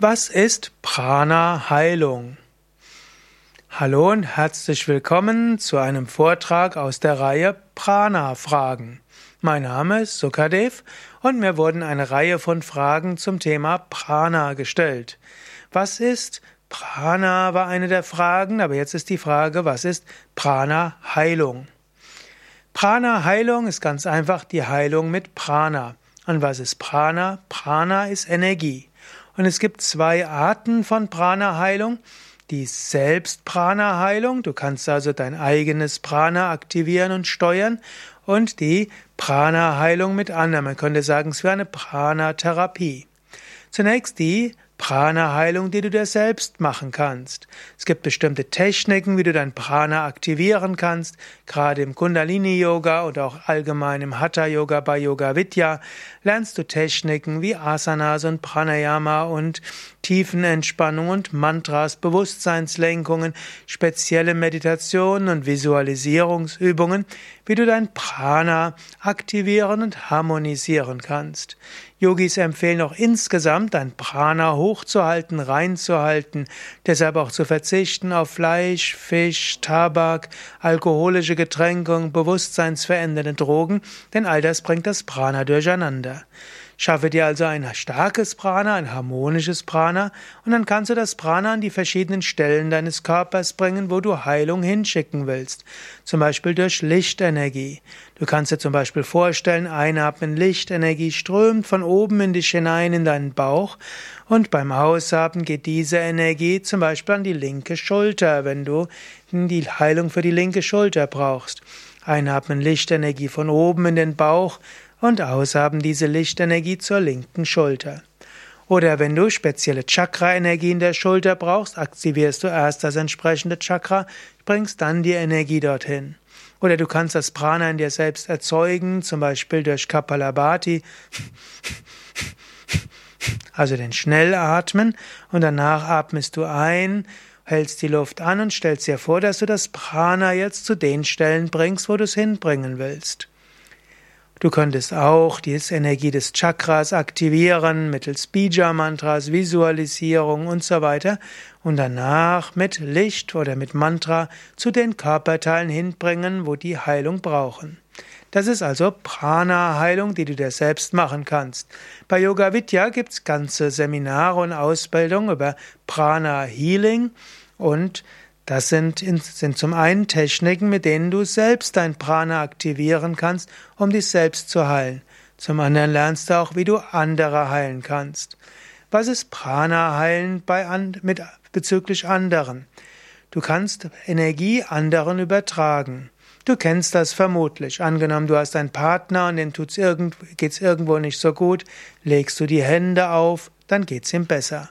Was ist Prana-Heilung? Hallo und herzlich willkommen zu einem Vortrag aus der Reihe Prana-Fragen. Mein Name ist Sukadev und mir wurden eine Reihe von Fragen zum Thema Prana gestellt. Was ist Prana war eine der Fragen, aber jetzt ist die Frage, was ist Prana-Heilung? Prana-Heilung ist ganz einfach die Heilung mit Prana. Und was ist Prana? Prana ist Energie. Und es gibt zwei Arten von Prana-Heilung. Die Selbst-Prana-Heilung, du kannst also dein eigenes Prana aktivieren und steuern. Und die Prana-Heilung mit anderen. Man könnte sagen, es wäre eine Prana-Therapie. Zunächst die Prana-Heilung, die du dir selbst machen kannst. Es gibt bestimmte Techniken, wie du dein Prana aktivieren kannst. Gerade im Kundalini-Yoga oder auch allgemein im Hatha-Yoga bei Yoga Vidya lernst du Techniken wie Asanas und Pranayama und Tiefenentspannung und Mantras, Bewusstseinslenkungen, spezielle Meditationen und Visualisierungsübungen, wie du dein Prana aktivieren und harmonisieren kannst. Yogis empfehlen auch insgesamt dein Prana hochzuhalten, reinzuhalten, deshalb auch zu verzichten auf Fleisch, Fisch, Tabak, alkoholische Getränke und bewusstseinsverändernde Drogen, denn all das bringt das Prana durcheinander. Schaffe dir also ein starkes Prana, ein harmonisches Prana, und dann kannst du das Prana an die verschiedenen Stellen deines Körpers bringen, wo du Heilung hinschicken willst. Zum Beispiel durch Lichtenergie. Du kannst dir zum Beispiel vorstellen, einatmen, Lichtenergie strömt von oben in dich hinein in deinen Bauch, und beim Ausatmen geht diese Energie zum Beispiel an die linke Schulter, wenn du die Heilung für die linke Schulter brauchst. Einatmen Lichtenergie von oben in den Bauch, und aushaben diese Lichtenergie zur linken Schulter. Oder wenn du spezielle Chakra-Energie in der Schulter brauchst, aktivierst du erst das entsprechende Chakra, bringst dann die Energie dorthin. Oder du kannst das Prana in dir selbst erzeugen, zum Beispiel durch Kapalabhati, also den Schnellatmen, und danach atmest du ein, hältst die Luft an und stellst dir vor, dass du das Prana jetzt zu den Stellen bringst, wo du es hinbringen willst. Du könntest auch die Energie des Chakras aktivieren mittels Bija-Mantras, Visualisierung und so weiter und danach mit Licht oder mit Mantra zu den Körperteilen hinbringen, wo die Heilung brauchen. Das ist also Prana-Heilung, die du dir selbst machen kannst. Bei Yoga Vidya gibt's ganze Seminare und Ausbildung über Prana-Healing und das sind, sind zum einen Techniken, mit denen du selbst dein Prana aktivieren kannst, um dich selbst zu heilen. Zum anderen lernst du auch, wie du andere heilen kannst. Was ist Prana heilen bei, mit, bezüglich anderen? Du kannst Energie anderen übertragen. Du kennst das vermutlich. Angenommen, du hast einen Partner und dem irgend, geht's irgendwo nicht so gut, legst du die Hände auf, dann geht's ihm besser.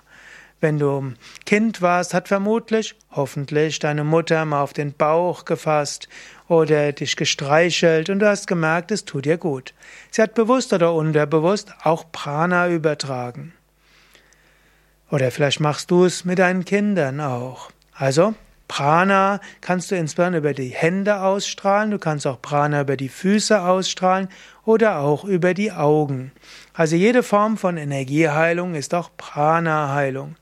Wenn du Kind warst, hat vermutlich, hoffentlich, deine Mutter mal auf den Bauch gefasst oder dich gestreichelt und du hast gemerkt, es tut dir gut. Sie hat bewusst oder unterbewusst auch Prana übertragen. Oder vielleicht machst du es mit deinen Kindern auch. Also, Prana kannst du insbesondere über die Hände ausstrahlen, du kannst auch Prana über die Füße ausstrahlen oder auch über die Augen. Also jede Form von Energieheilung ist auch Prana-Heilung.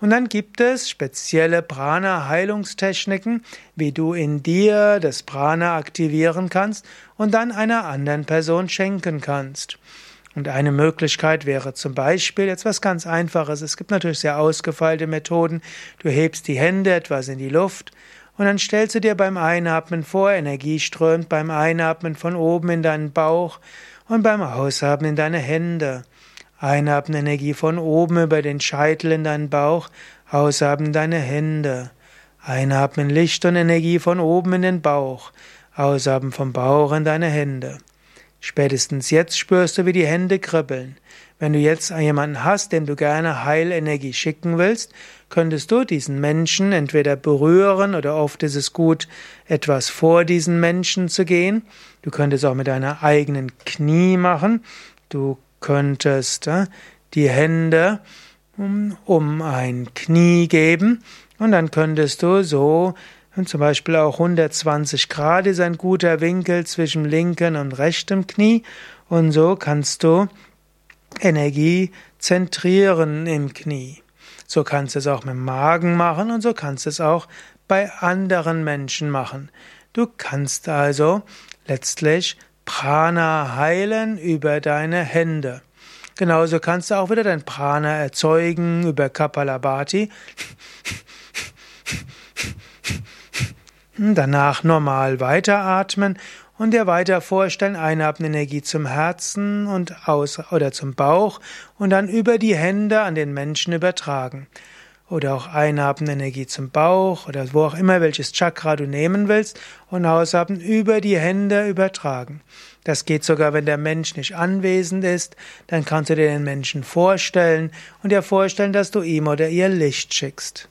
Und dann gibt es spezielle Prana-Heilungstechniken, wie du in dir das Prana aktivieren kannst und dann einer anderen Person schenken kannst. Und eine Möglichkeit wäre zum Beispiel jetzt was ganz Einfaches. Es gibt natürlich sehr ausgefeilte Methoden. Du hebst die Hände etwas in die Luft und dann stellst du dir beim Einatmen vor, Energie strömt beim Einatmen von oben in deinen Bauch und beim Ausatmen in deine Hände. Einatmen Energie von oben über den Scheitel in deinen Bauch, ausatmen deine Hände. Einatmen Licht und Energie von oben in den Bauch, ausatmen vom Bauch in deine Hände. Spätestens jetzt spürst du, wie die Hände kribbeln. Wenn du jetzt jemanden hast, dem du gerne Heilenergie schicken willst, könntest du diesen Menschen entweder berühren oder oft ist es gut, etwas vor diesen Menschen zu gehen. Du könntest auch mit deiner eigenen Knie machen. Du könntest äh, die Hände um, um ein Knie geben und dann könntest du so und zum Beispiel auch 120 Grad ist ein guter Winkel zwischen linken und rechtem Knie. Und so kannst du Energie zentrieren im Knie. So kannst du es auch mit dem Magen machen und so kannst du es auch bei anderen Menschen machen. Du kannst also letztlich Prana heilen über deine Hände. Genauso kannst du auch wieder dein Prana erzeugen über Kapalabhati. Danach normal weiteratmen und dir weiter vorstellen, einatmen Energie zum Herzen und aus oder zum Bauch und dann über die Hände an den Menschen übertragen. Oder auch einatmen Energie zum Bauch oder wo auch immer welches Chakra du nehmen willst und ausatmen über die Hände übertragen. Das geht sogar, wenn der Mensch nicht anwesend ist, dann kannst du dir den Menschen vorstellen und dir vorstellen, dass du ihm oder ihr Licht schickst.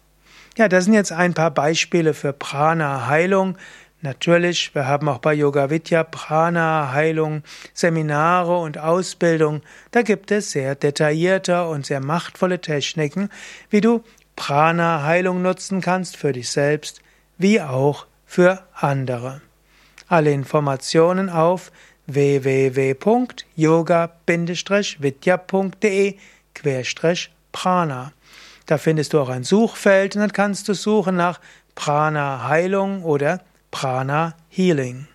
Ja, das sind jetzt ein paar Beispiele für Prana-Heilung. Natürlich, wir haben auch bei Yoga Vidya Prana-Heilung Seminare und Ausbildung. Da gibt es sehr detaillierte und sehr machtvolle Techniken, wie du Prana-Heilung nutzen kannst für dich selbst, wie auch für andere. Alle Informationen auf www.yoga-vidya.de-prana da findest du auch ein Suchfeld und dann kannst du suchen nach Prana Heilung oder Prana Healing.